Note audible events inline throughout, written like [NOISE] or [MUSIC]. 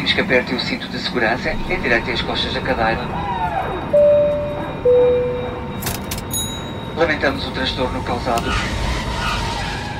Pedimos que aperte o cinto de segurança e direite as costas da cadeira. Lamentamos o transtorno causado.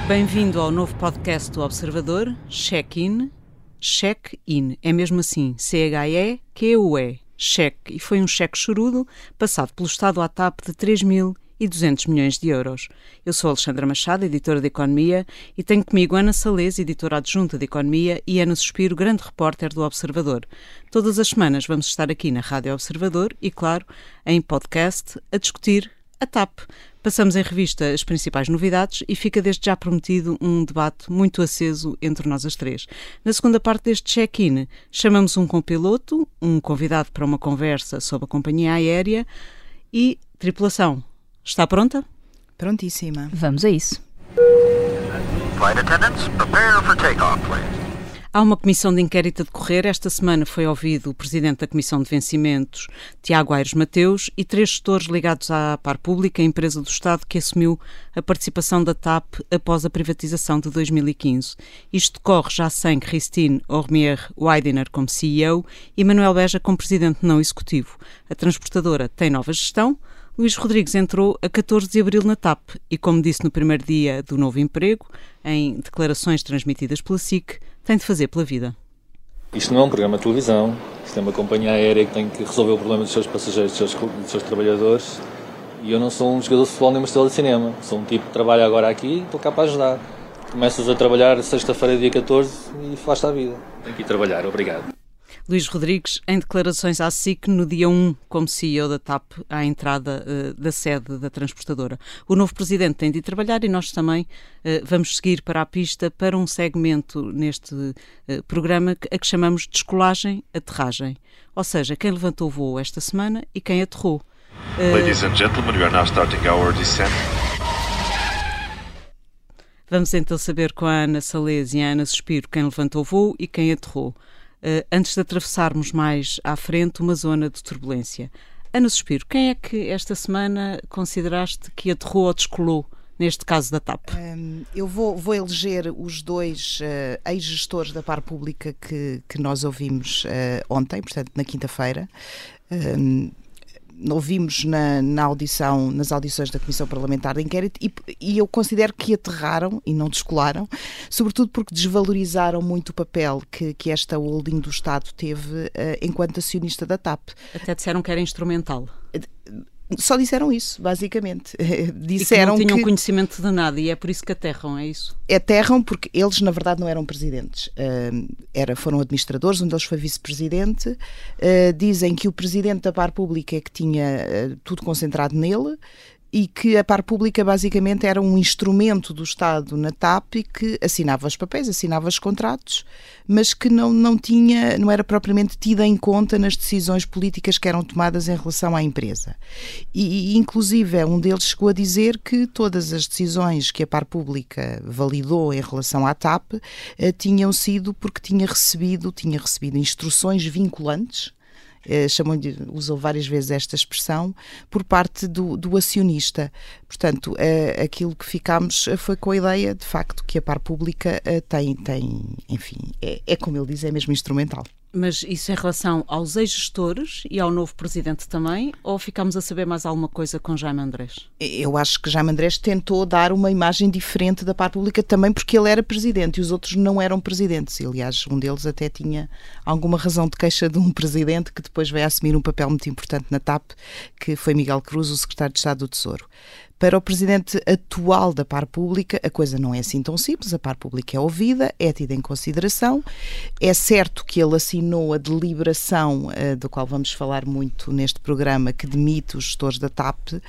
Bem-vindo ao novo podcast do Observador, Check-in. Check-in, é mesmo assim, C-H-E-Q-U-E, cheque, e foi um cheque chorudo passado pelo Estado à TAP de 3 mil e 200 milhões de euros. Eu sou Alexandra Machado, editora de Economia, e tenho comigo Ana Salês, editora adjunta de Economia, e Ana Suspiro, grande repórter do Observador. Todas as semanas vamos estar aqui na Rádio Observador e, claro, em podcast, a discutir a TAP. Passamos em revista as principais novidades e fica desde já prometido um debate muito aceso entre nós as três. Na segunda parte deste check-in, chamamos um compiloto, um convidado para uma conversa sobre a companhia aérea e tripulação. Está pronta? Prontíssima. Vamos a isso. Há uma comissão de inquérito a decorrer. Esta semana foi ouvido o presidente da Comissão de Vencimentos, Tiago Aires Mateus, e três gestores ligados à Par Pública, a empresa do Estado que assumiu a participação da TAP após a privatização de 2015. Isto decorre já sem Christine Ormier Weidener como CEO e Manuel Beja como presidente não executivo. A transportadora tem nova gestão. Luís Rodrigues entrou a 14 de abril na TAP e, como disse no primeiro dia do novo emprego, em declarações transmitidas pela SIC, tem de fazer pela vida. Isto não é um programa de televisão, isto é uma companhia aérea que tem que resolver o problema dos seus passageiros, dos seus, dos seus trabalhadores. E eu não sou um jogador de futebol nem uma estrela de cinema. Sou um tipo que trabalha agora aqui e estou cá para ajudar. Começas a trabalhar sexta-feira, dia 14 e faz-te a vida. Tenho que ir trabalhar, obrigado. Luís Rodrigues, em declarações à SIC no dia 1, como CEO da TAP, à entrada uh, da sede da transportadora. O novo presidente tem de ir trabalhar e nós também uh, vamos seguir para a pista para um segmento neste uh, programa a que chamamos Descolagem-Aterragem. Ou seja, quem levantou o voo esta semana e quem aterrou. Ladies and gentlemen, we are now starting our descent. Vamos então saber com a Ana Salês e a Ana Suspiro quem levantou o voo e quem aterrou. Uh, antes de atravessarmos mais à frente uma zona de turbulência. Ana Suspiro, quem é que esta semana consideraste que aterrou ou descolou neste caso da TAP? Um, eu vou, vou, eleger os dois uh, ex-gestores da par pública que, que nós ouvimos uh, ontem, portanto, na quinta-feira. Um, ouvimos na, na, audição, nas audições da Comissão Parlamentar de Inquérito e, e, eu considero que aterraram e não descolaram, sobretudo porque desvalorizaram muito o papel que, que esta holding do Estado teve uh, enquanto acionista da TAP. Até disseram que era instrumental só disseram isso, basicamente. [LAUGHS] disseram e que não tinham que... conhecimento de nada e é por isso que aterram, é isso? Aterram porque eles, na verdade, não eram presidentes. Uh, era, foram administradores, um deles foi vice-presidente. Uh, dizem que o presidente da Par Pública é que tinha uh, tudo concentrado nele e que a par pública basicamente era um instrumento do Estado na TAP e que assinava os papéis, assinava os contratos, mas que não, não tinha, não era propriamente tida em conta nas decisões políticas que eram tomadas em relação à empresa. E, inclusive, um deles chegou a dizer que todas as decisões que a par pública validou em relação à TAP eh, tinham sido porque tinha recebido, tinha recebido instruções vinculantes eh, chamam usam várias vezes esta expressão, por parte do, do acionista. Portanto, eh, aquilo que ficámos foi com a ideia, de facto, que a par pública eh, tem, tem enfim, é, é como ele diz, é mesmo instrumental. Mas isso em relação aos ex-gestores e ao novo presidente também? Ou ficamos a saber mais alguma coisa com Jaime Andrés? Eu acho que Jaime Andrés tentou dar uma imagem diferente da parte pública também porque ele era presidente e os outros não eram presidentes. Aliás, um deles até tinha alguma razão de queixa de um presidente que depois veio assumir um papel muito importante na TAP, que foi Miguel Cruz, o secretário de Estado do Tesouro. Para o presidente atual da par pública, a coisa não é assim tão simples. A par pública é ouvida, é tida em consideração. É certo que ele assinou a deliberação, uh, do qual vamos falar muito neste programa, que demite os gestores da TAP, uh,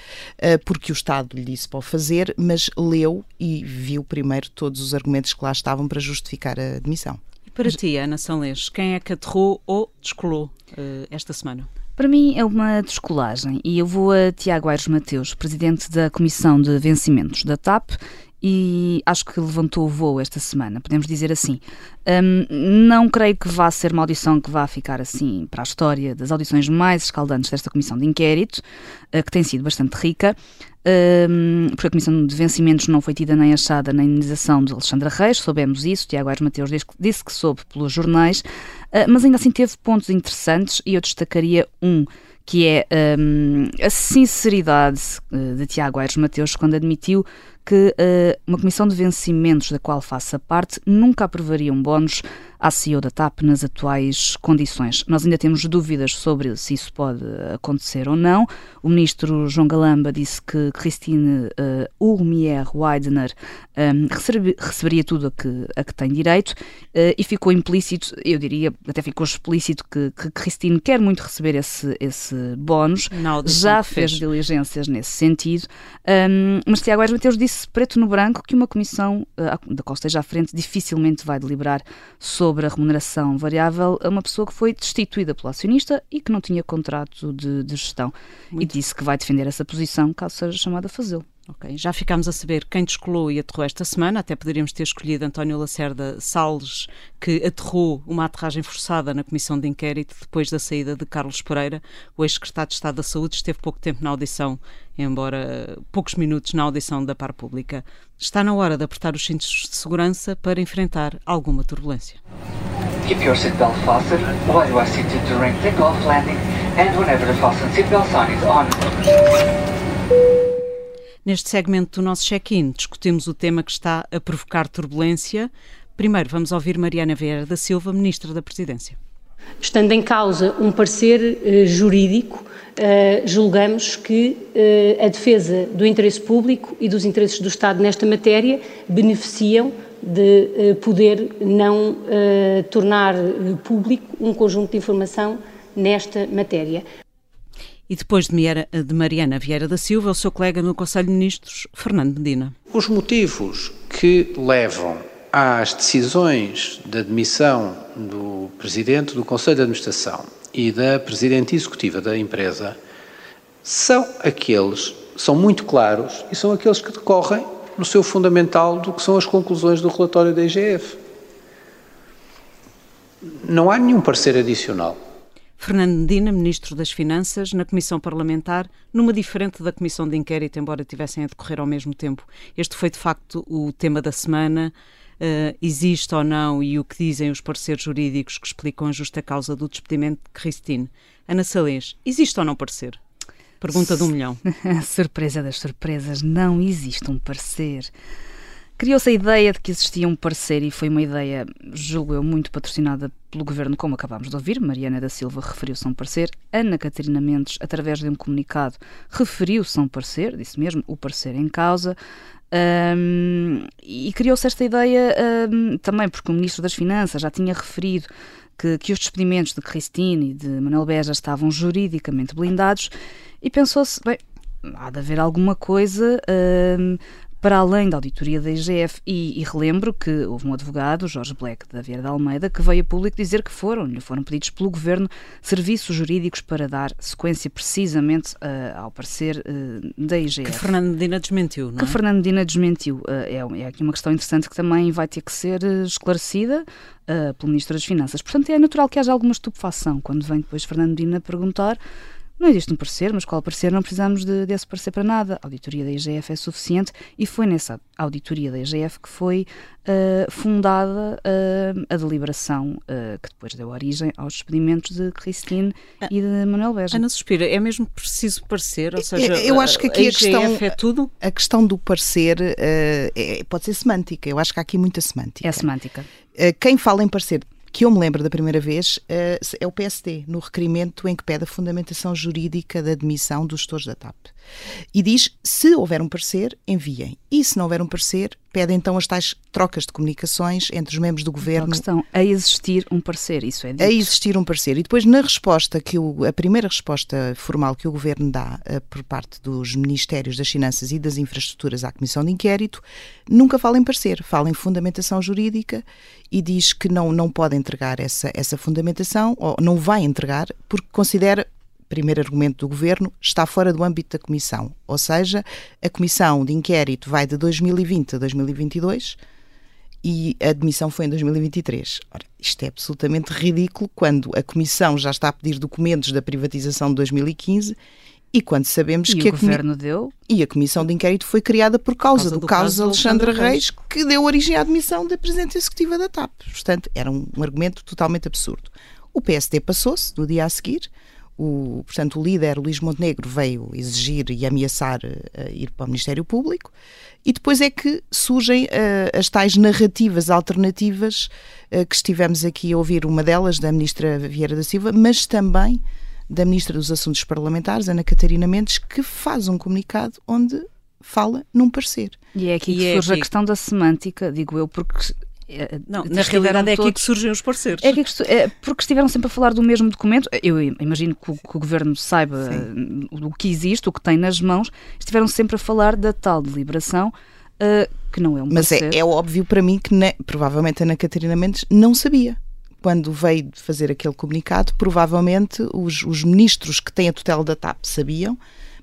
porque o Estado lhe disse para o fazer, mas leu e viu primeiro todos os argumentos que lá estavam para justificar a demissão. E para ti, Ana Sanlês, quem é que aterrou ou descolou uh, esta semana? Para mim é uma descolagem e eu vou a Tiago Aires Mateus, presidente da Comissão de Vencimentos da TAP e acho que levantou o voo esta semana, podemos dizer assim. Um, não creio que vá ser uma audição que vá ficar assim para a história das audições mais escaldantes desta comissão de inquérito, uh, que tem sido bastante rica, um, porque a comissão de vencimentos não foi tida nem achada na indenização de Alexandra Reis, soubemos isso, Tiago Aires Mateus disse, que soube pelos jornais, uh, mas ainda assim teve pontos interessantes e eu destacaria um que é um, a sinceridade uh, de Tiago Aires Mateus quando admitiu que uh, uma comissão de vencimentos da qual faça parte nunca aprovaria um bónus à CEO da TAP nas atuais condições. Nós ainda temos dúvidas sobre se isso pode acontecer ou não. O ministro João Galamba disse que Christine uh, Urmier Weidner um, recebe, receberia tudo a que, a que tem direito uh, e ficou implícito, eu diria, até ficou explícito que, que Christine quer muito receber esse, esse bónus, já fez, fez diligências nesse sentido, um, mas Tiago Aires Mateus disse preto no branco que uma comissão uh, da qual esteja à frente dificilmente vai deliberar sobre sobre a remuneração variável a uma pessoa que foi destituída pelo acionista e que não tinha contrato de, de gestão. Muito. E disse que vai defender essa posição caso seja chamada a fazê-lo. Ok, já ficámos a saber quem descolou e aterrou esta semana, até poderíamos ter escolhido António Lacerda Salles, que aterrou uma aterragem forçada na comissão de inquérito depois da saída de Carlos Pereira. O ex-secretário de Estado da Saúde esteve pouco tempo na audição, embora poucos minutos na audição da par pública. Está na hora de apertar os cintos de segurança para enfrentar alguma turbulência. Keep your seatbelt fastened while you are seated during takeoff, landing and whenever the fasten seatbelt sign is on. Neste segmento do nosso check-in, discutimos o tema que está a provocar turbulência. Primeiro, vamos ouvir Mariana Vieira da Silva, Ministra da Presidência. Estando em causa um parecer eh, jurídico, eh, julgamos que eh, a defesa do interesse público e dos interesses do Estado nesta matéria beneficiam de poder não tornar público um conjunto de informação nesta matéria. E depois de Mariana Vieira da Silva, o seu colega no Conselho de Ministros, Fernando Medina. Os motivos que levam às decisões de admissão do Presidente do Conselho de Administração e da Presidente Executiva da empresa são aqueles, são muito claros e são aqueles que decorrem no seu fundamental do que são as conclusões do relatório da IGF. Não há nenhum parecer adicional. Fernando Medina, Ministro das Finanças, na Comissão Parlamentar, numa diferente da Comissão de Inquérito, embora tivessem a decorrer ao mesmo tempo. Este foi, de facto, o tema da semana. Uh, existe ou não, e o que dizem os pareceres jurídicos que explicam a justa causa do despedimento de Christine. Ana Salês, existe ou não parecer? Pergunta de um milhão. [LAUGHS] Surpresa das surpresas, não existe um parecer. Criou-se a ideia de que existia um parecer e foi uma ideia, julgo eu, muito patrocinada pelo governo, como acabámos de ouvir. Mariana da Silva referiu-se a um parecer. Ana Catarina Mendes, através de um comunicado, referiu-se a um parecer, disse mesmo o parecer em causa. Um, e criou-se esta ideia um, também porque o Ministro das Finanças já tinha referido que, que os despedimentos de Cristine e de Manuel Beja estavam juridicamente blindados e pensou-se, bem, há de haver alguma coisa um, para além da auditoria da IGF. E, e, relembro que houve um advogado, Jorge Black, da Vieira da Almeida, que veio a público dizer que foram, lhe foram pedidos pelo governo serviços jurídicos para dar sequência precisamente uh, ao parecer uh, da IGF. Que Fernando Medina desmentiu, não é? Que Fernando Medina desmentiu. Uh, é, é aqui uma questão interessante que também vai ter que ser esclarecida pelo Ministro das Finanças. Portanto, é natural que haja alguma estupefação quando vem depois Fernando Medina perguntar não existe um parecer, mas qual parecer não precisamos de, desse parecer para nada. A auditoria da IGF é suficiente e foi nessa auditoria da IGF que foi uh, fundada uh, a deliberação uh, que depois deu origem aos despedimentos de Christine ah, e de Manuel Beja. Ana Suspira, é mesmo preciso parecer? Ou seja, eu acho que aqui a, a questão é tudo? A questão do parecer é, pode ser semântica. Eu acho que há aqui muita semântica. É semântica. quem fala em parecer que eu me lembro da primeira vez uh, é o PSD, no requerimento em que pede a fundamentação jurídica da admissão dos gestores da TAP. E diz: se houver um parecer, enviem. E se não houver um parecer, pede então as tais trocas de comunicações entre os membros do governo. A questão, a existir um parecer, isso é dito. A existir um parecer. E depois, na resposta que o, a primeira resposta formal que o governo dá uh, por parte dos Ministérios das Finanças e das Infraestruturas à Comissão de Inquérito, nunca fala em parecer, fala em fundamentação jurídica e diz que não, não pode entregar essa, essa fundamentação, ou não vai entregar, porque considera primeiro argumento do governo, está fora do âmbito da comissão. Ou seja, a comissão de inquérito vai de 2020 a 2022 e a admissão foi em 2023. Ora, isto é absolutamente ridículo quando a comissão já está a pedir documentos da privatização de 2015 e quando sabemos e que o governo deu e a comissão de inquérito foi criada por causa, causa do, do caso de Alexandre Alexandre Reis, que deu origem à admissão da presidente executiva da TAP. Portanto, era um, um argumento totalmente absurdo. O PSD passou-se no dia a seguir. O, portanto, o líder Luís Montenegro veio exigir e ameaçar uh, ir para o Ministério Público, e depois é que surgem uh, as tais narrativas alternativas uh, que estivemos aqui a ouvir, uma delas da Ministra Vieira da Silva, mas também da Ministra dos Assuntos Parlamentares, Ana Catarina Mendes, que faz um comunicado onde fala num parecer. E é aqui E que é surge a aqui- questão da semântica, digo eu, porque. Eh, Não, na realidade é aqui que todos- surgem os parceiros. É, aqui que é porque estiveram sempre a falar do mesmo documento. Eu imagino que o, que o governo saiba Sim. eh, o que existe, o que tem nas mãos. Estiveram sempre a falar da tal deliberação, eh, que não é um Mas é, é óbvio para mim que provavelmente a Ana Catarina Mendes não sabia. Quando veio fazer aquele comunicado, provavelmente os, os ministros que têm a tutela da TAP sabiam,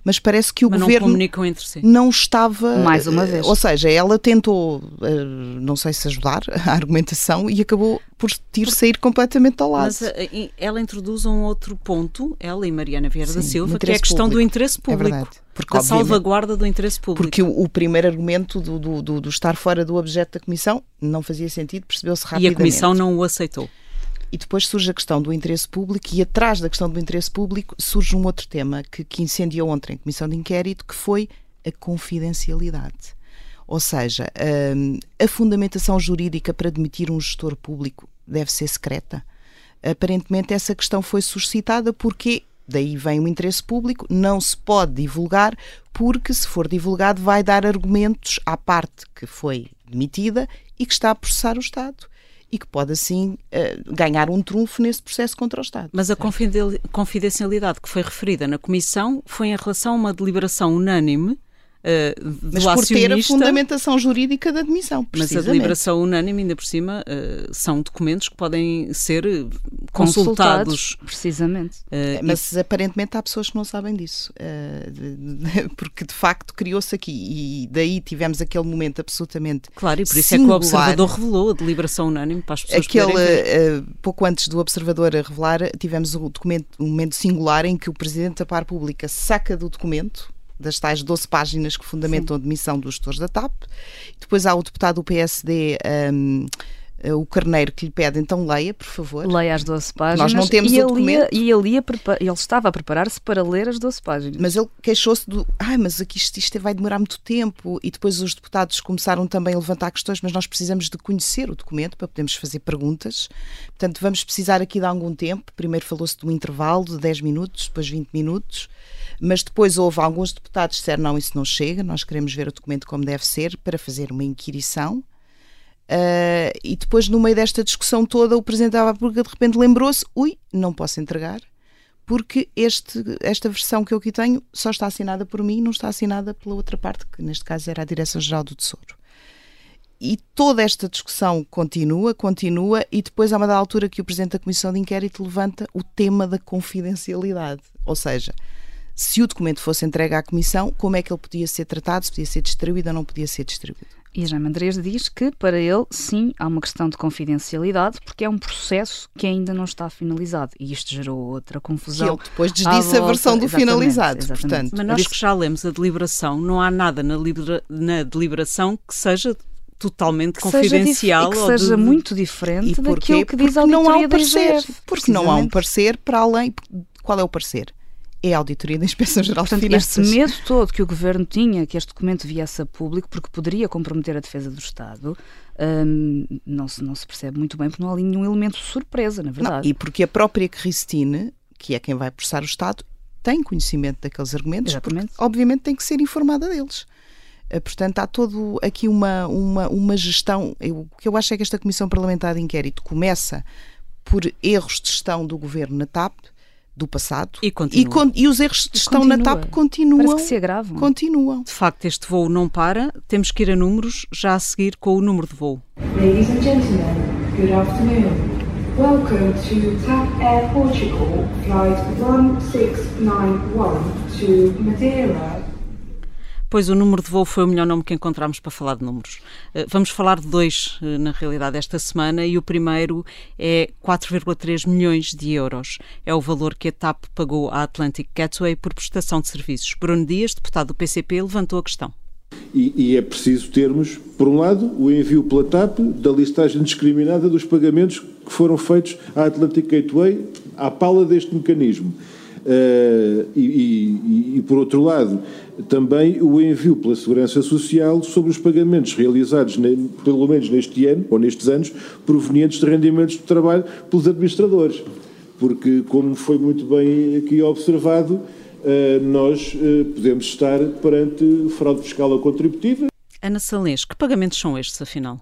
mas parece que o mas não governo entre si. não estava. Mais uma eh, vez. Ou seja, ela tentou, eh, não sei se ajudar [LAUGHS] a argumentação e acabou por ir sair completamente ao lado. Mas eh, e- ela introduz um outro ponto, ela e Mariana Vieira da Sim, Silva, do que é a questão do público. interesse É público. verdade. Porque, da salvaguarda do interesse público. Porque o, o primeiro argumento do, do, do- do estar fora do objeto da comissão não fazia sentido, percebeu-se e rapidamente. a Comissão não o aceitou. E depois surge a questão do interesse público, e atrás da questão do interesse público surge um outro tema que, que incendiou ontem a Comissão de Inquérito, que foi a confidencialidade. Ou seja, hum, a fundamentação jurídica para demitir um gestor público deve ser secreta. Aparentemente, essa questão foi suscitada porque daí vem o interesse público, não se pode divulgar, porque se for divulgado, vai dar argumentos à parte que foi demitida e que está a processar o Estado e que pode assim eh, ganhar um trunfo nesse processo contra o Estado. Mas a confidencialidade que foi referida na Comissão foi em relação a uma deliberação unânime do Mas por ter a acionista. fundamentação jurídica da admissão, Mas a deliberação unânime, ainda por cima, eh, são documentos que podem ser Consultados, consultados. precisamente. É, Mas aparentemente há pessoas que não sabem disso, de- de- [LAUGHS] porque de facto criou-se aqui e daí tivemos aquele momento absolutamente claro, e por isso é que singular. o Observador revelou a deliberação unânime para as pessoas Aquele, eh, pouco antes do Observador a revelar, tivemos um, documento, um momento singular em que o Presidente da Par Pública saca do documento, das tais 12 páginas que fundamentam a demissão dos gestores da TAP. Depois há o deputado do PSD, um, eh, o Carneiro, que lhe pede, então leia, por favor. Leia as 12 páginas. não temos e o ele ia- documento. e ele, ia ele estava a preparar-se para ler as 12 páginas. Mas ele queixou-se do. Ai, mas aqui isto, isto vai demorar muito tempo. E depois os deputados começaram também a levantar questões, mas nós precisamos de conhecer o documento para podermos fazer perguntas. Portanto, vamos precisar aqui de algum tempo. Primeiro falou-se de um intervalo de 10 minutos, depois 20 minutos. Mas depois houve alguns deputados que disseram: não, isso não chega, nós queremos ver o documento como deve ser para fazer uma inquirição. Ah, e depois, no meio desta discussão toda, o Presidente da República de repente lembrou-se: ui, não posso entregar, porque este, esta versão que eu aqui tenho só está assinada por mim, não está assinada pela outra parte, que neste caso era a Direção-Geral do Tesouro. E toda esta discussão continua, continua, e depois há uma da altura que o Presidente da Comissão de Inquérito levanta o tema da confidencialidade. Ou seja, se o documento fosse entregue à Comissão, como é que ele podia ser tratado, se podia ser distribuído ou não podia ser distribuído. E Jaime Andrés diz que, para ele, sim, há uma questão de confidencialidade, porque é um processo que ainda não está finalizado. E isto gerou outra Que confusão. ele depois desdisse a versão do Exatamente, finalizado. exatamente. Portanto, Mas eu nós que já lemos a deliberação, não há nada na, libera- na deliberação que seja totalmente Que seja confidencial. e que ou seja de- muito diferente E daquilo que diz a Porque não há auditoria um da parecer. Porque não há um parecer para além. Qual é o parecer? É a auditoria da Inspeção Geral de Portanto, este Finanças. medo todo que o governo tinha que este documento viesse a público, porque poderia comprometer a defesa do Estado, hum, não, se, não se percebe muito bem, porque não há ali nenhum elemento de surpresa, na Não, verdade. e porque a própria Cristine, que é quem vai processar o Estado, tem conhecimento daqueles argumentos, Exatamente. porque obviamente tem que ser informada deles. Eh, Portanto, há todo aqui uma, uma, uma gestão. Eu, o que eu acho é que esta Comissão Parlamentar de Inquérito começa por erros de gestão do governo na TAP do passado E continua. con- e os erros de gestão na continua. TAP continuam. Parece que se agravam. continuam. De facto, este voo não para. Temos que ir a números já a seguir com o número de voo. Ladies and gentlemen, good afternoon. Welcome to TAP Air Portugal, flight 1691 to Madeira. Pois o número de voo foi o melhor nome que encontramos para falar de números. Eh, vamos falar de dois, eh, na realidade, esta semana, e o primeiro é 4,3 milhões de euros. É o valor que a TAP pagou à Atlantic Gateway por prestação de serviços. Bruno Dias, deputado do PCP, levantou a questão. E, e, é preciso termos, por um lado, o envio pela TAP da listagem discriminada dos pagamentos que foram feitos à Atlantic Gateway à pala deste mecanismo. Uh, e, e, e, por outro lado, também o envio pela Segurança Social sobre os pagamentos realizados, pelo menos neste ano, ou nestes anos, provenientes de rendimentos de trabalho pelos administradores. Porque, como foi muito bem aqui observado, eh, nós eh, podemos estar perante fraude fiscal ou contributiva. Ana Salês, que pagamentos são estes, afinal?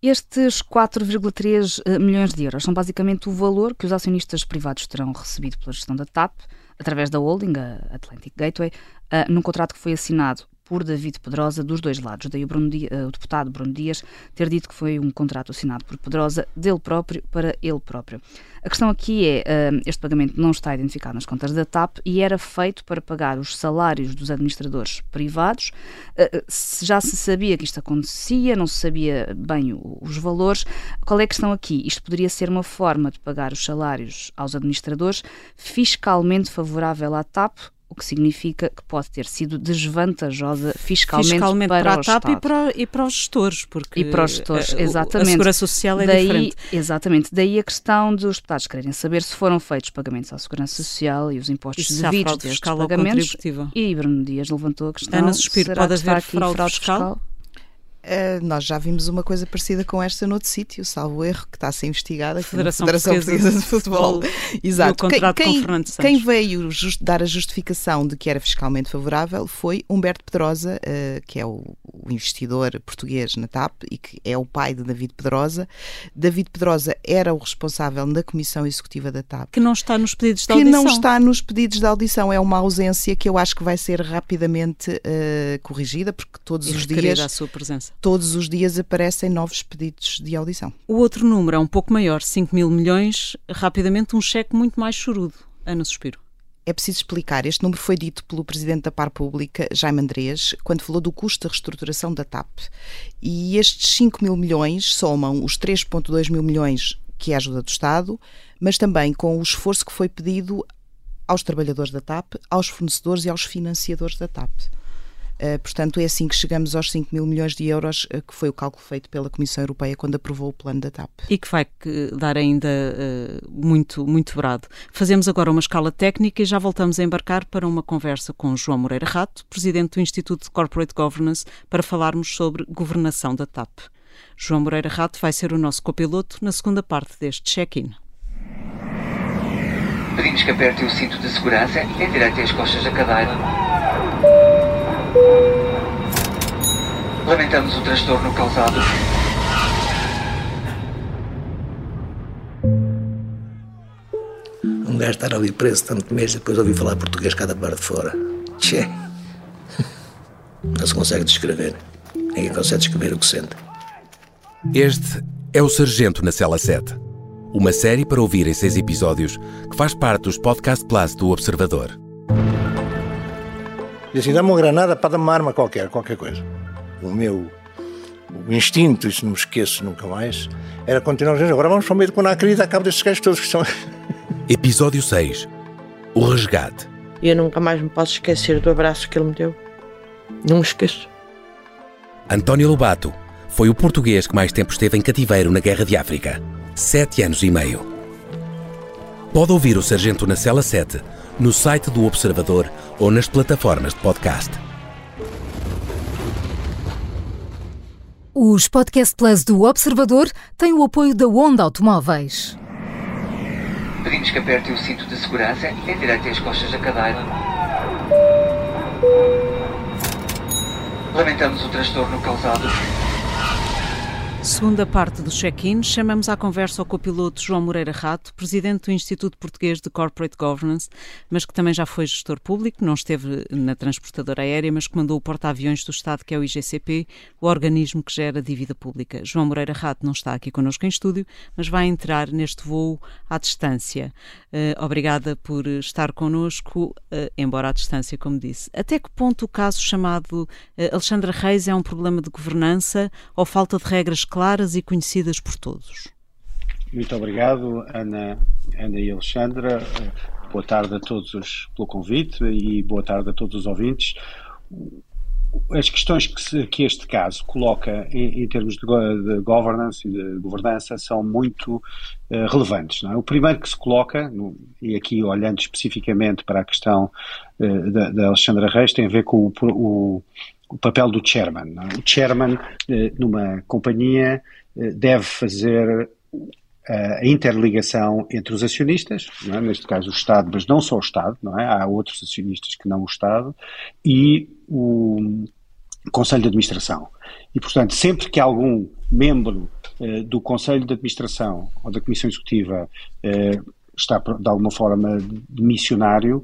Estes 4,3 eh, milhões de euros são basicamente o valor que os acionistas privados terão recebido pela gestão da TAP, através da holding, a Atlantic Gateway, uh, num contrato que foi assinado por David Pedrosa dos dois lados. Daí o, Dias, o, deputado Bruno Dias ter dito que foi um contrato assinado por Pedrosa dele próprio para ele próprio. A questão aqui é, uh, este pagamento não está identificado nas contas da TAP e era feito para pagar os salários dos administradores privados. Uh, já se sabia que isto acontecia, não se sabia bem os valores. Qual é a questão aqui? Isto poderia ser uma forma de pagar os salários aos administradores fiscalmente favorável à TAP o que significa que pode ter sido desvantajosa fiscalmente, fiscalmente para, para a TAP e para, e para os gestores. Porque e para os gestores, exatamente. A Segurança Social é Daí, diferente. Exatamente. Daí a questão dos deputados quererem saber se foram feitos pagamentos à Segurança Social e os impostos e devidos destes pagamentos. E Bruno Dias levantou a questão. Ana Suspiro, pode haver fraude, fraude fiscal? fiscal? Uh, nós já vimos uma coisa parecida com esta noutro sítio, salvo erro, que está a ser investigada Federação, Federação Portuguesa, Portuguesa de Futebol. Exato. Quem, quem, quem, veio just, dar a justificação de que era fiscalmente favorável foi Humberto Pedrosa, uh, que é o, o, investidor português na TAP e que é o pai de David Pedrosa. David Pedrosa era o responsável na Comissão Executiva da TAP. Que não está nos pedidos de audição. Que não está nos pedidos de audição. É uma ausência que eu acho que vai ser rapidamente uh, corrigida, porque todos e os dias. a sua presença todos os dias aparecem novos pedidos de audição. O outro número é um pouco maior, 5 mil milhões, rapidamente um cheque muito mais chorudo. Ana Suspiro. É preciso explicar. Este número foi dito pelo Presidente da Par Pública, Jaime Andrés, quando falou do custo da reestruturação da TAP. E estes 5 mil milhões somam os 3,2 mil milhões que é a ajuda do Estado, mas também com o esforço que foi pedido aos trabalhadores da TAP, aos fornecedores e aos financiadores da TAP. Uh, portanto, é assim que chegamos aos 5 mil milhões de euros, uh, que foi o cálculo feito pela Comissão Europeia quando aprovou o plano da TAP. E que vai dar ainda uh, muito, muito brado. Fazemos agora uma escala técnica e já voltamos a embarcar para uma conversa com João Moreira Rato, presidente do Instituto de Corporate Governance, para falarmos sobre governação da TAP. João Moreira Rato vai ser o nosso copiloto na segunda parte deste check-in. Pedimos que aperte o cinto de segurança e endireite as costas da cadeira. Lamentamos o transtorno causado. Um gajo estar ali preso tanto mês e depois ouvir falar português cada parte de fora. Tchê. Não se consegue descrever. Ninguém consegue descrever o que sente. Este é o Sargento na Cela 7. Uma série para ouvir em seis episódios que faz parte dos Podcast Plus do Observador. E assim, dá-me uma granada para dar uma arma qualquer, qualquer coisa. O meu o instinto, isso não me esqueço nunca mais, era continuar dizendo, agora vamos para o meio do Conacri e dar cabo destes gajos todos que são... [LAUGHS] Episódio 6. O resgate. E eu nunca mais me posso esquecer do abraço que ele me deu. Não me esqueço. António Lobato foi o português que mais tempo esteve em cativeiro na Guerra de África. Sete anos e meio. Pode ouvir o Sargento na Cela 7 no site do Observador ou nas plataformas de podcast. Os Podcast Plus do Observador têm o apoio da Onda Automóveis. Pedimos que aperte o cinto de segurança e endireite as costas da cadeira. Lamentamos o transtorno causado. Segunda parte do check-in, chamamos à conversa o copiloto João Moreira Rato, presidente do Instituto Português de Corporate Governance, mas que também já foi gestor público, não esteve na transportadora aérea, mas comandou o porta-aviões do Estado, que é o IGCP, o organismo que gera dívida pública. João Moreira Rato não está aqui connosco em estúdio, mas vai entrar neste voo à distância. Uh, obrigada por estar connosco, uh, embora à distância, como disse. Até que ponto o caso chamado uh, Alexandra Reis é um problema de governança ou falta de regras claras e conhecidas por todos. Muito obrigado, Ana, Ana e Alexandra. Boa tarde a todos pelo convite e boa tarde a todos os ouvintes. As questões que, se, que este caso coloca em, em termos de, de, governance e de governança são muito uh, relevantes. É? O primeiro que se coloca, no, e aqui olhando especificamente para a questão uh, da, da Alexandra Reis, tem a ver com o, o o papel do chairman. É? O chairman, eh, numa companhia, eh, deve fazer eh, a interligação entre os acionistas, é? neste caso o Estado, mas não só o Estado, não é? há outros acionistas que não o Estado, e o Conselho de Administração. E, portanto, sempre que algum membro do Conselho de Administração ou da Comissão Executiva está, de alguma forma, de missionário,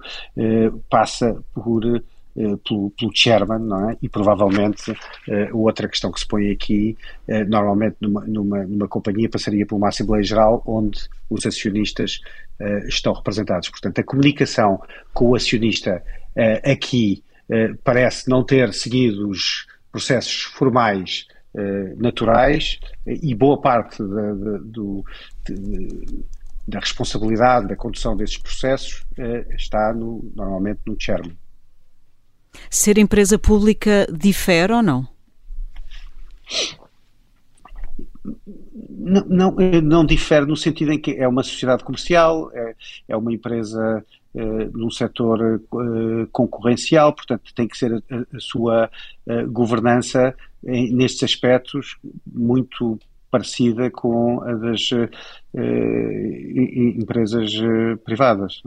passa por eh, pelo, pelo chairman, não é? E provavelmente uh, outra questão que se põe aqui, uh, normalmente numa, numa, numa, companhia passaria por uma Assembleia Geral onde os acionistas uh, estão representados. Portanto, a comunicação com o acionista aqui parece não ter seguido os processos formais naturais e boa parte da, da, do, de, da responsabilidade da condução desses processos está no, normalmente no chairman. Ser empresa pública difere ou não? Não, não, eh, não, difere no sentido em que é uma sociedade comercial, é, é uma empresa é, num setor é, concorrencial, portanto tem que ser a, a sua a governança em, nestes aspectos muito parecida com a das empresas privadas.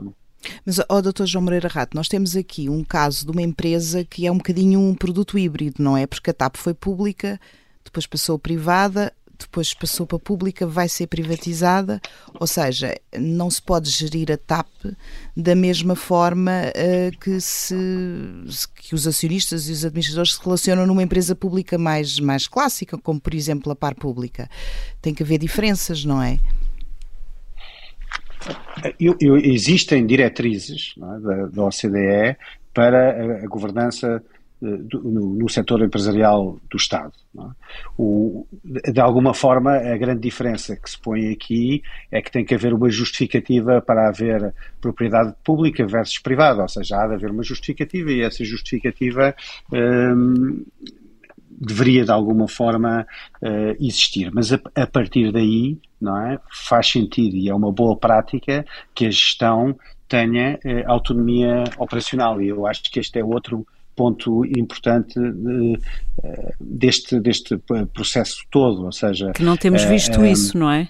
Mas, ó, oh, doutor João Moreira Rato, nós temos aqui um caso de uma empresa que é um bocadinho um produto híbrido, não é? Porque a TAP foi pública, depois passou privada, depois passou para pública, vai ser privatizada, ou seja, não se pode gerir a TAP da mesma forma uh, que, se, que os acionistas e os administradores se relacionam numa empresa pública mais, mais clássica, como por exemplo a par pública. Tem que haver diferenças, não é? Eu, eu, existem diretrizes é, da, da, OCDE para a, a governança eh, do, no, no, setor empresarial do Estado. É? O, de alguma forma, a grande diferença que se põe aqui é que tem que haver uma justificativa para haver propriedade pública versus privada, ou seja, há de haver uma justificativa e essa justificativa hum, deveria de alguma forma uh, existir. Mas a, a, partir daí, não é, faz sentido e é uma boa prática que a gestão tenha uh, autonomia operacional e eu acho que este é outro ponto importante uh, deste, deste processo todo, ou seja... Que não temos visto isso, não é?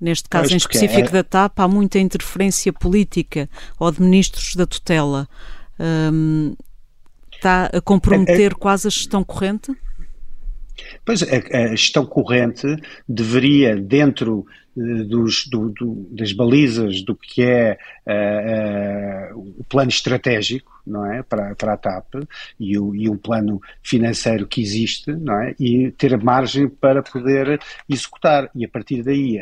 Neste caso em específico é... da TAP, há muita interferência política ou de ministros da tutela. Um, está a comprometer é, é, quase a gestão corrente? Pois, a, a gestão corrente deveria, dentro dos, do, do, das balizas do que é uh, uh, o plano estratégico, não é, para, para a TAP e o, e o plano financeiro que existe, não é, e ter margem para poder executar e a partir daí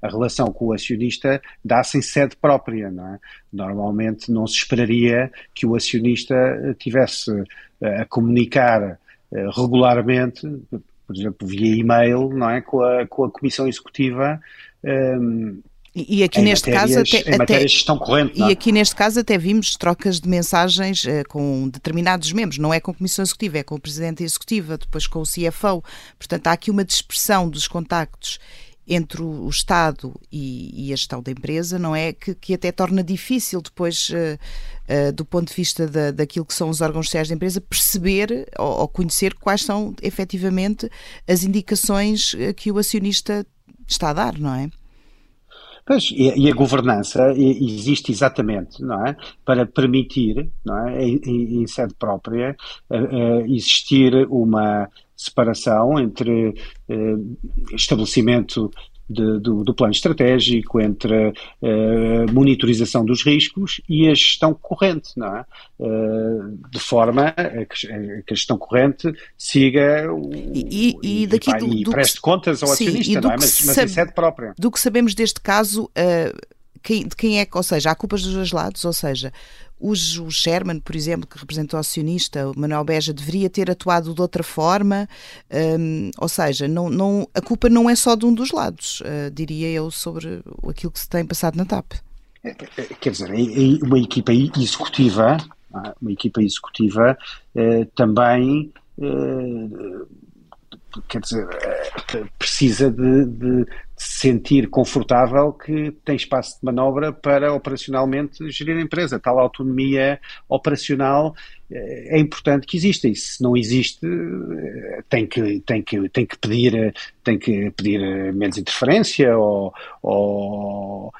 a relação com o acionista dá-se em sede própria, não é? Normalmente não se esperaria que o acionista tivesse a comunicar eh, regularmente, por exemplo, via e-mail, não é? Com a, com a Comissão Executiva. Um, e aqui neste caso até, até, gestão corrente, e aqui neste caso até vimos trocas de mensagens uh, com determinados membros, não é com a Comissão Executiva, é com o Presidente Executiva, depois com o CFO. Portanto, há aqui uma dispersão dos contactos entre o Estado e, e, a gestão da empresa, não é? Que, que até torna difícil depois, uh, uh, do ponto de vista da, daquilo que são os órgãos sociais da empresa, perceber ou, ou, conhecer quais são efetivamente as indicações eh, que o acionista está a dar, não é? Pois, e, a governança existe exatamente, não é? Para permitir, não é? Em, em sede própria, existir uma separação entre eh, estabelecimento de, do, do, plano estratégico, entre a uh, monitorização dos riscos e a gestão corrente, não é? Uh, de forma a que, a gestão corrente siga o, e, e, e, daqui do, do preste que, contas ao sim, acionista, não é? Mas, mas em sede própria. Do que sabemos deste caso, uh, quem, de quem é que, ou seja, há culpas dos dois lados, ou seja, o Sherman, por exemplo, que representa o acionista, o Manuel Beja, deveria ter atuado de outra forma, um, ou seja, não, não, a culpa não é só de um dos lados, uh, diria eu, sobre aquilo que se tem passado na TAP. Quer dizer, uma equipa executiva, uma equipa executiva uh, também uh, quer dizer, precisa de, de, sentir confortável que tem espaço de manobra para operacionalmente gerir a empresa. Tal autonomia operacional eh, é importante que exista. E se não existe eh, tem que, tem que, tem que, pedir, tem que pedir menos interferência ou, ou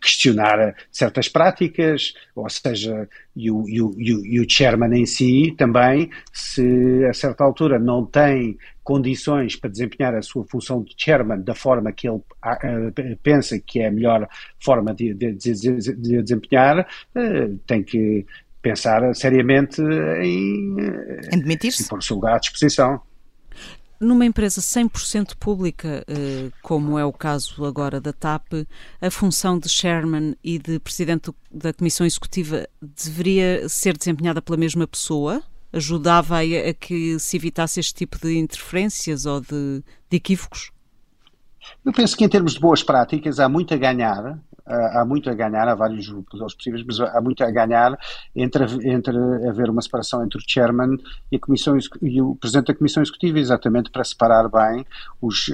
questionar certas práticas, ou seja, e o, e, o, e o chairman em si também, se a certa altura não tem condições para desempenhar a sua função de chairman da forma que ele uh, pensa que é a melhor forma de, de, de, de desempenhar, tem que pensar seriamente em, em demitir-se. Em pôr o seu lugar à disposição. Numa empresa 100% pública, como é o caso agora da TAP, a função de chairman e de presidente da comissão executiva deveria ser desempenhada pela mesma pessoa? ajudava a, a, que se evitasse este tipo de interferências ou de, de equívocos? Eu penso que em termos de boas práticas há muito a ganhar há muito a ganhar, há vários modelos possíveis, mas há muito a ganhar entre, entre haver uma separação entre o chairman e, a comissão, e o presidente da comissão executiva, exatamente para separar bem os,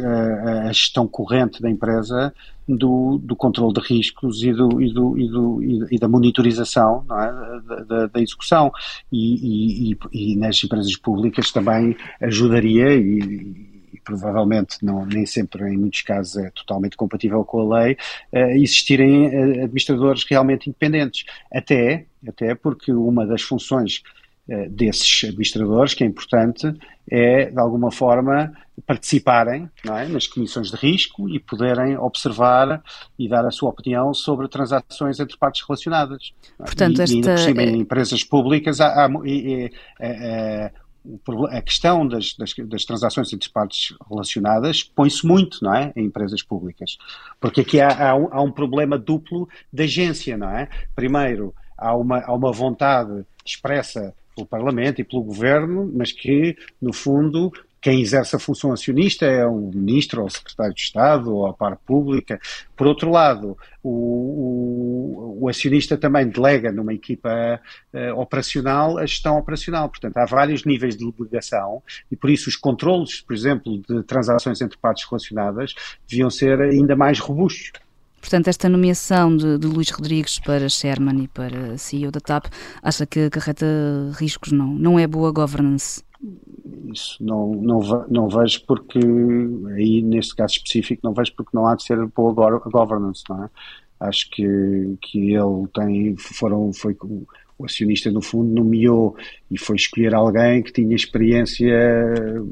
a gestão corrente da empresa do, do controle de riscos e, do, e, do, e, do, e da monitorização é? da, da, da, execução. E, e, e, nas empresas públicas também ajudaria e provavelmente não, nem sempre em muitos casos é totalmente compatível com a lei, uh, existirem uh, administradores realmente independentes. Até, até porque uma das funções uh, desses administradores, que é importante, é de alguma forma participarem é, nas comissões de risco e poderem observar e dar a sua opinião sobre transações entre partes relacionadas. Portanto, e, esta... e ainda por cima, em empresas públicas, há, há, a questão das, das, das, transações entre partes relacionadas põe-se muito, não é, em empresas públicas, porque aqui há, há, um, há, um, problema duplo de agência, não é? Primeiro, há uma, há uma vontade expressa pelo Parlamento e pelo Governo, mas que, no fundo, quem exerce a função acionista é o ministro ou o secretário de Estado ou a par pública. Por outro lado, o, o, o acionista também delega numa equipa uh, operacional a gestão operacional. Portanto, há vários níveis de delegação e por isso os controles, por exemplo, de transações entre partes relacionadas deviam ser ainda mais robustos. Portanto, esta nomeação de, de Luís Rodrigues para Sherman e para CEO da TAP acha que acarreta riscos? Não, não é boa governance? Isso não, não, não vejo porque, aí neste caso específico, não vejo porque não há de ser boa governance, não é? Acho que, que ele tem, foram, foi o acionista no fundo nomeou e foi escolher alguém que tinha experiência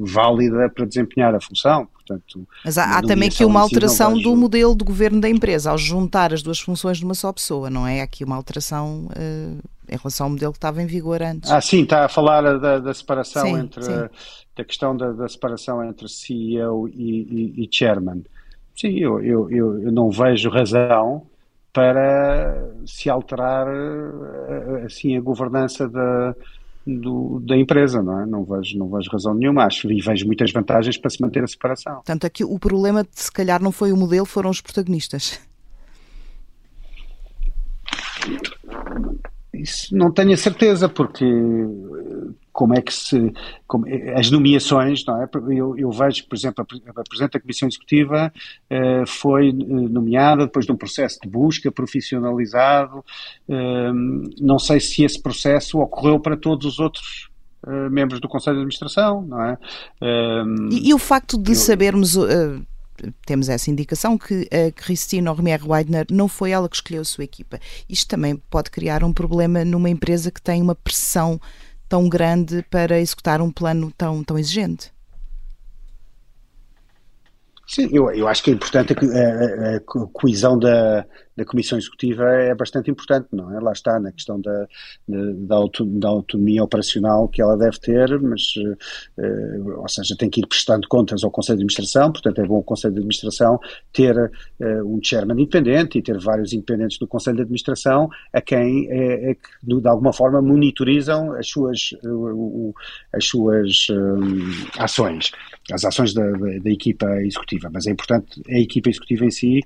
válida para desempenhar a função. Portanto, Mas há, há também aqui uma alteração do modelo de governo da empresa, ao juntar as duas funções numa só pessoa, não é? Há aqui uma alteração uh, em relação ao modelo que estava em vigor antes. Ah, sim, está a falar da, da separação sim, entre sim. da questão da, da, separação entre CEO e, e, e chairman. Sim, eu, eu, eu, não vejo razão para se alterar eh, assim a governança da, do, da empresa, não é? Não vejo, não vejo razão nenhuma, acho e vejo muitas vantagens para se manter a separação. Portanto, aqui o problema se calhar não foi o modelo, foram os protagonistas. Isso não tenho a certeza, porque como é que se. Como, as nomeações, não é? Eu, eu vejo, por exemplo, a, a Presidente da Comissão Executiva eh, foi eh, nomeada depois de um processo de busca profissionalizado. Eh, não sei se esse processo ocorreu para todos os outros eh, membros do Conselho de Administração, não é? E, e, o facto de eu, sabermos. Uh, temos essa indicação que a Cristina Romier Weidner não foi ela que escolheu a sua equipa. Isto também pode criar um problema numa empresa que tem uma pressão tão grande para executar um plano tão, tão exigente. Sim, eu, eu acho que é importante a, a, a coesão da, da Comissão Executiva é bastante importante, não é? Lá está, na questão da, da, da autonomia operacional que ela deve ter, mas, uh, ou seja, tem que ir prestando contas ao Conselho de Administração, portanto é bom o Conselho de Administração ter uh, um chairman independente e ter vários independentes do Conselho de Administração a quem é, é que, de alguma forma, monitorizam as suas, as suas ações, as ações da, da, da, equipa executiva, mas é importante a equipa executiva em si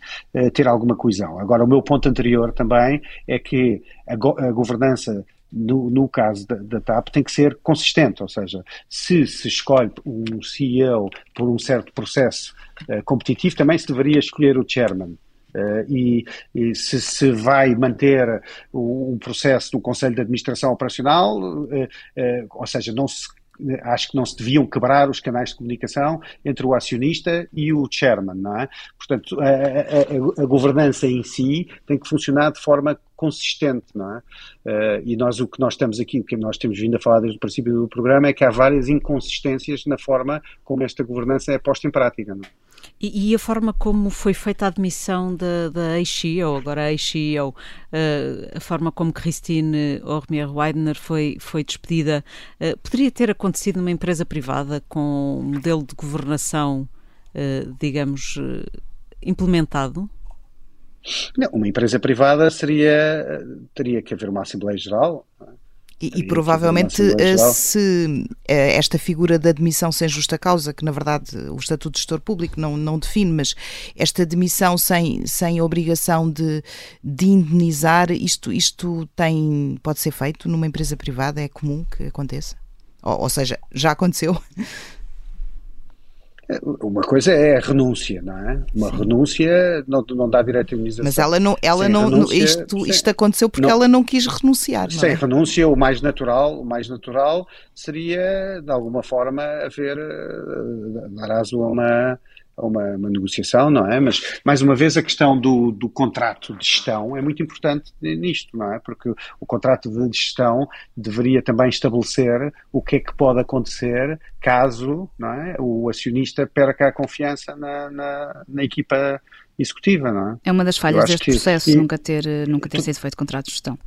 ter alguma coesão. Agora, Agora, o meu ponto anterior também é que a, go a governança no, no, caso da, da, TAP, tem que ser consistente, ou seja, se se escolhe um CEO por um certo processo uh, competitivo, também se deveria escolher o chairman. Uh, e, e se se vai manter o, o, processo do Conselho de Administração Operacional, uh, ou seja, não se acho que não se deviam quebrar os canais de comunicação entre o acionista e o chairman, não é? Portanto, a, a, a governança em si tem que funcionar de forma consistente, não é? Uh, e nós o que nós estamos aqui, o que nós temos vindo a falar desde o princípio do programa é que há várias inconsistências na forma como esta governança é posta em prática, não é? E, e, a forma como foi feita a admissão da, da ex-CEO, agora a ex-CEO, uh, a forma como Christine Ormier-Weidner foi, foi despedida, uh, poderia ter acontecido numa empresa privada com um modelo de governação, uh, digamos, implementado? Não, uma empresa privada seria, teria que haver uma Assembleia Geral, e, e provavelmente eh, se eh, esta figura da admissão sem justa causa, que na verdade o Estatuto de Gestor Público não, não define, mas esta admissão sem, sem obrigação de, de indenizar, isto, isto tem, pode ser feito numa empresa privada? É comum que aconteça? Ou, ou seja, já aconteceu? [LAUGHS] Uma coisa é a renúncia, não é? Uma sim. renúncia não, não dá direito à imunização. Mas ela não, ela não, renúncia, isto, isto aconteceu porque não, ela não quis renunciar. Não sem é? renúncia, o mais natural, o mais natural seria de alguma forma haver eh, dar aso a uma uma, uma, negociação, não é? Mas, mais uma vez, a questão do, do contrato de gestão é muito importante nisto, não é? Porque o contrato de gestão deveria também estabelecer o que é que pode acontecer caso não é? o acionista perca a confiança na, na, na equipa executiva, não é? É uma das falhas deste processo, nunca ter, nunca ter sido feito contrato de gestão.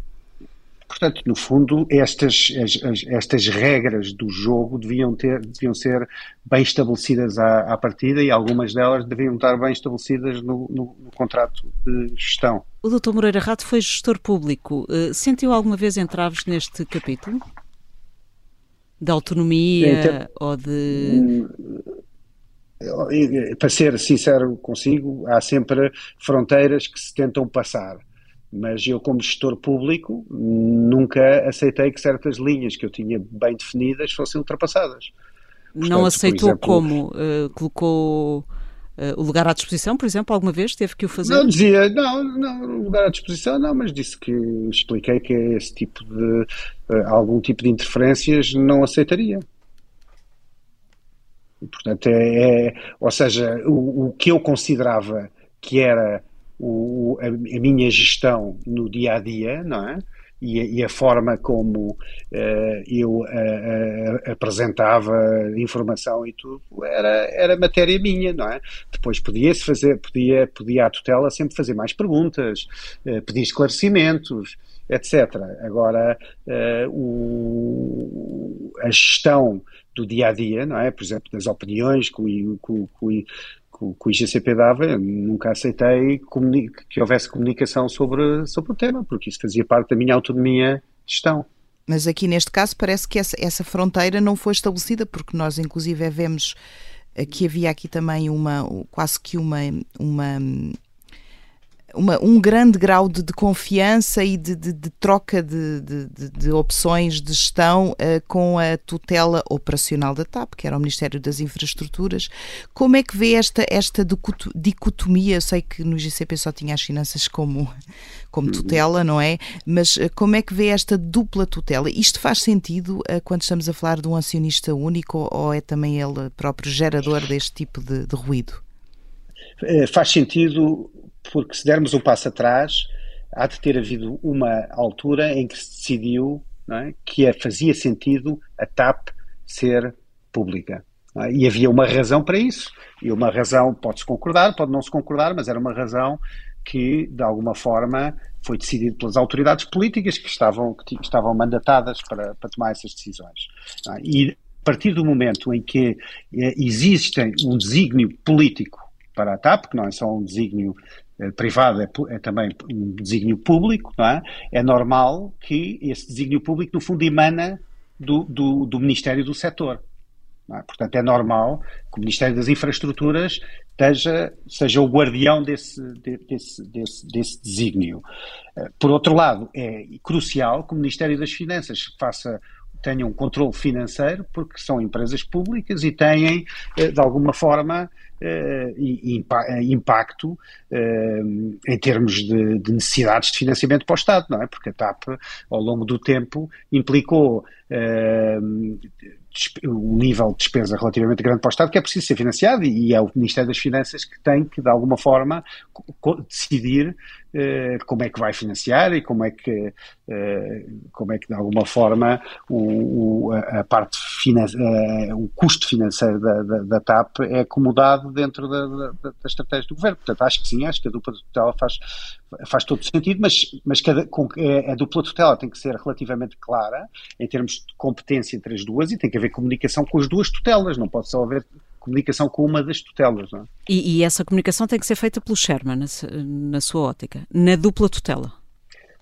Portanto, no fundo, estas, as, estas regras do jogo deviam, ter, deviam ser bem estabelecidas à, à partida e algumas delas deviam estar bem estabelecidas no, no, no contrato de gestão. O Dr. Moreira Rato foi gestor público. Uh, sentiu alguma vez entraves neste capítulo? De autonomia ou de. Hum, para ser sincero consigo, há sempre fronteiras que se tentam passar mas eu, como gestor público, nunca aceitei que certas linhas que eu tinha bem definidas fossem ultrapassadas. Portanto, não aceitou exemplo, como? Uh, colocou uh, o lugar à disposição, por exemplo, alguma vez teve que o fazer? Não dizia, não, não, o lugar à disposição não, mas disse que expliquei que esse tipo de, uh, algum tipo de interferências não aceitaria. portanto, é, é ou seja, o, o que eu considerava que era o, a, a, minha gestão no dia a dia, não é? E a, e a forma como uh, eu uh, apresentava informação e tudo era, era matéria minha, não é? Depois podia-se fazer, podia, podia a tutela sempre fazer mais perguntas, uh, pedir esclarecimentos, etc. Agora, o, a gestão do dia a dia, não é? Por exemplo, das opiniões que o, que, que o IGCP dava, nunca aceitei que houvesse comunicação sobre, sobre o tema, porque isso fazia parte da minha autonomia de gestão. Mas aqui neste caso parece que essa, essa fronteira não foi estabelecida, porque nós inclusive vemos que havia aqui também uma, quase que uma, uma uma, um grande grau de, de confiança e de, de, de troca de, opções de gestão uh, com a tutela operacional da TAP, que era o Ministério das Infraestruturas. Como é que vê esta, esta dicotomia? Eu sei que no GCP só tinha as finanças como, como uhum. tutela, não é? Mas uh, como é que vê esta dupla tutela? Isto faz sentido uh, quando estamos a falar de um acionista único ou é também ele próprio gerador deste tipo de, de ruído? Faz sentido porque se dermos um passo atrás, há de ter havido uma altura em que se decidiu é, que é, fazia sentido a TAP ser pública. Ah, e havia uma razão para isso. E uma razão, pode-se concordar, pode não se concordar, mas era uma razão que, de alguma forma, foi decidida pelas autoridades políticas que estavam, que estavam mandatadas para, para tomar essas decisões. Ah, e a partir do momento em que eh, existe um desígnio político para a TAP, que não é só um desígnio privado, é, é, também um desígnio público, é? é? normal que esse desígnio público, no fundo, emana do, do, do Ministério do Setor. É? Portanto, é normal que o Ministério das Infraestruturas esteja, seja o guardião desse, desse, desse, desse desígnio. Eh, por outro lado, é crucial que o Ministério das Finanças faça tenha um controle financeiro, porque são empresas públicas e têm, eh, de alguma forma, eh, impacto em termos de, necessidades de financiamento para o Estado, não é? Porque a TAP, ao longo do tempo, implicou um nível de despesa relativamente grande para o Estado que é preciso ser financiado e é o Ministério das Finanças que tem que, de alguma forma, decidir eh, como é que vai financiar e como é que, eh, como é que de alguma forma, o, o a parte uh, o custo financeiro da, da, da, TAP é acomodado dentro da, da, da, estratégia do governo. Portanto, acho que sim, acho que a dupla tutela faz, faz todo sentido, mas, mas cada, com, a, a dupla tutela tem que ser relativamente clara em termos de competência entre as duas e tem que haver comunicação com as duas tutelas, não pode só haver comunicação com uma das tutelas. Não é? e, e, essa comunicação tem que ser feita pelo Sherman, na, na sua ótica, na dupla tutela.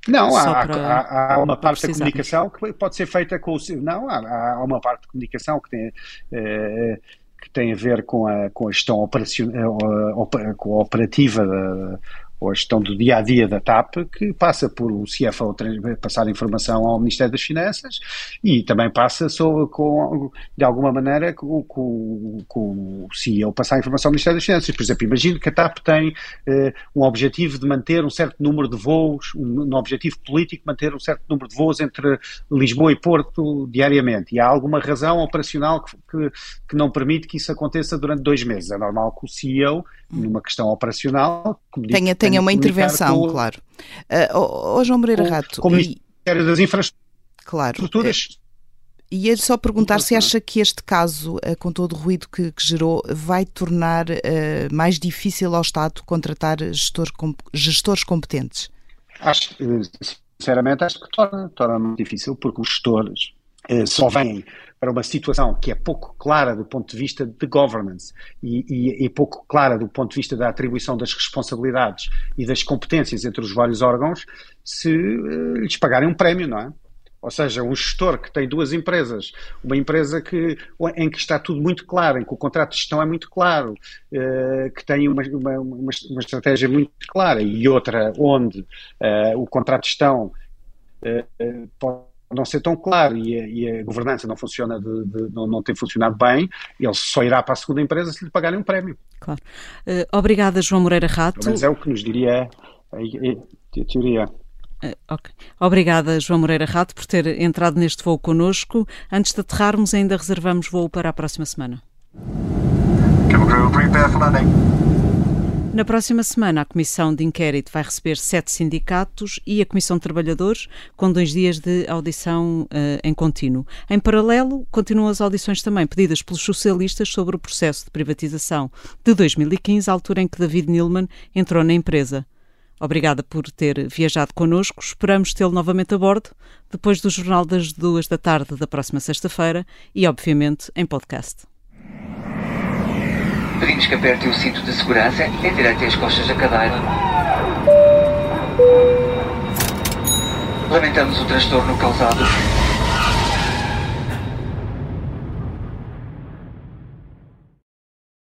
Não, há, há, há, uma parte da comunicação que pode ser feita com o. Não, há, há uma parte de comunicação que tem. Eh, que tem a ver com a, com a gestão operacional, eh, com a operativa da, ou a gestão do dia a dia da TAP, que passa por o CFO passar informação ao Ministério das Finanças e também passa sobre, com, de alguma maneira com, com, com o CEO passar informação ao Ministério das Finanças. Por exemplo, imagino que a TAP tem eh, um objetivo de manter um certo número de voos, um, um objetivo político manter um certo número de voos entre Lisboa e Porto diariamente. E há alguma razão operacional que, que, que não permite que isso aconteça durante dois meses. É normal que o CEO, numa questão operacional, tenha, tenha tenha uma intervenção, com, claro. Uh, oh, oh, João Moreira Rato. Com o Ministério das Infraestruturas. Claro. Ia só perguntar se acha que este caso, uh, com todo o ruído que, que gerou, vai tornar uh, mais difícil ao Estado contratar gestores, com, gestores competentes? Acho, sinceramente, acho que torna, torna muito difícil, porque os gestores uh, só vêm para uma situação que é pouco clara do ponto de vista de governance e, e, e, pouco clara do ponto de vista da atribuição das responsabilidades e das competências entre os vários órgãos, se uh, lhes pagarem um prémio, não é? Ou seja, um gestor que tem duas empresas, uma empresa que, em que está tudo muito claro, em que o contrato de gestão é muito claro, uh, que tem uma, uma, uma, estratégia muito clara, e outra onde uh, o contrato de gestão pode não ser tão claro e a, e a governança não funciona, de, de, não, não tem funcionado bem, ele só irá para a segunda empresa se lhe pagarem um prémio. Claro. Uh, obrigada, João Moreira Rato. Mas é o que nos diria a, a, a teoria. Uh, okay. Obrigada, João Moreira Rato, por ter entrado neste voo connosco. Antes de aterrarmos, ainda reservamos voo para a próxima semana. prepare for landing. Na próxima semana, a Comissão de Inquérito vai receber sete sindicatos e a Comissão de Trabalhadores, com dois dias de audição uh, em contínuo. Em paralelo, continuam as audições também pedidas pelos socialistas sobre o processo de privatização de 2015, à altura em que David Nilman entrou na empresa. Obrigada por ter viajado connosco. Esperamos tê-lo novamente a bordo depois do Jornal das Duas da Tarde da próxima sexta-feira e, obviamente, em podcast. Pedimos que aperte o cinto de segurança e endireite as costas da cadeira. Lamentamos o transtorno causado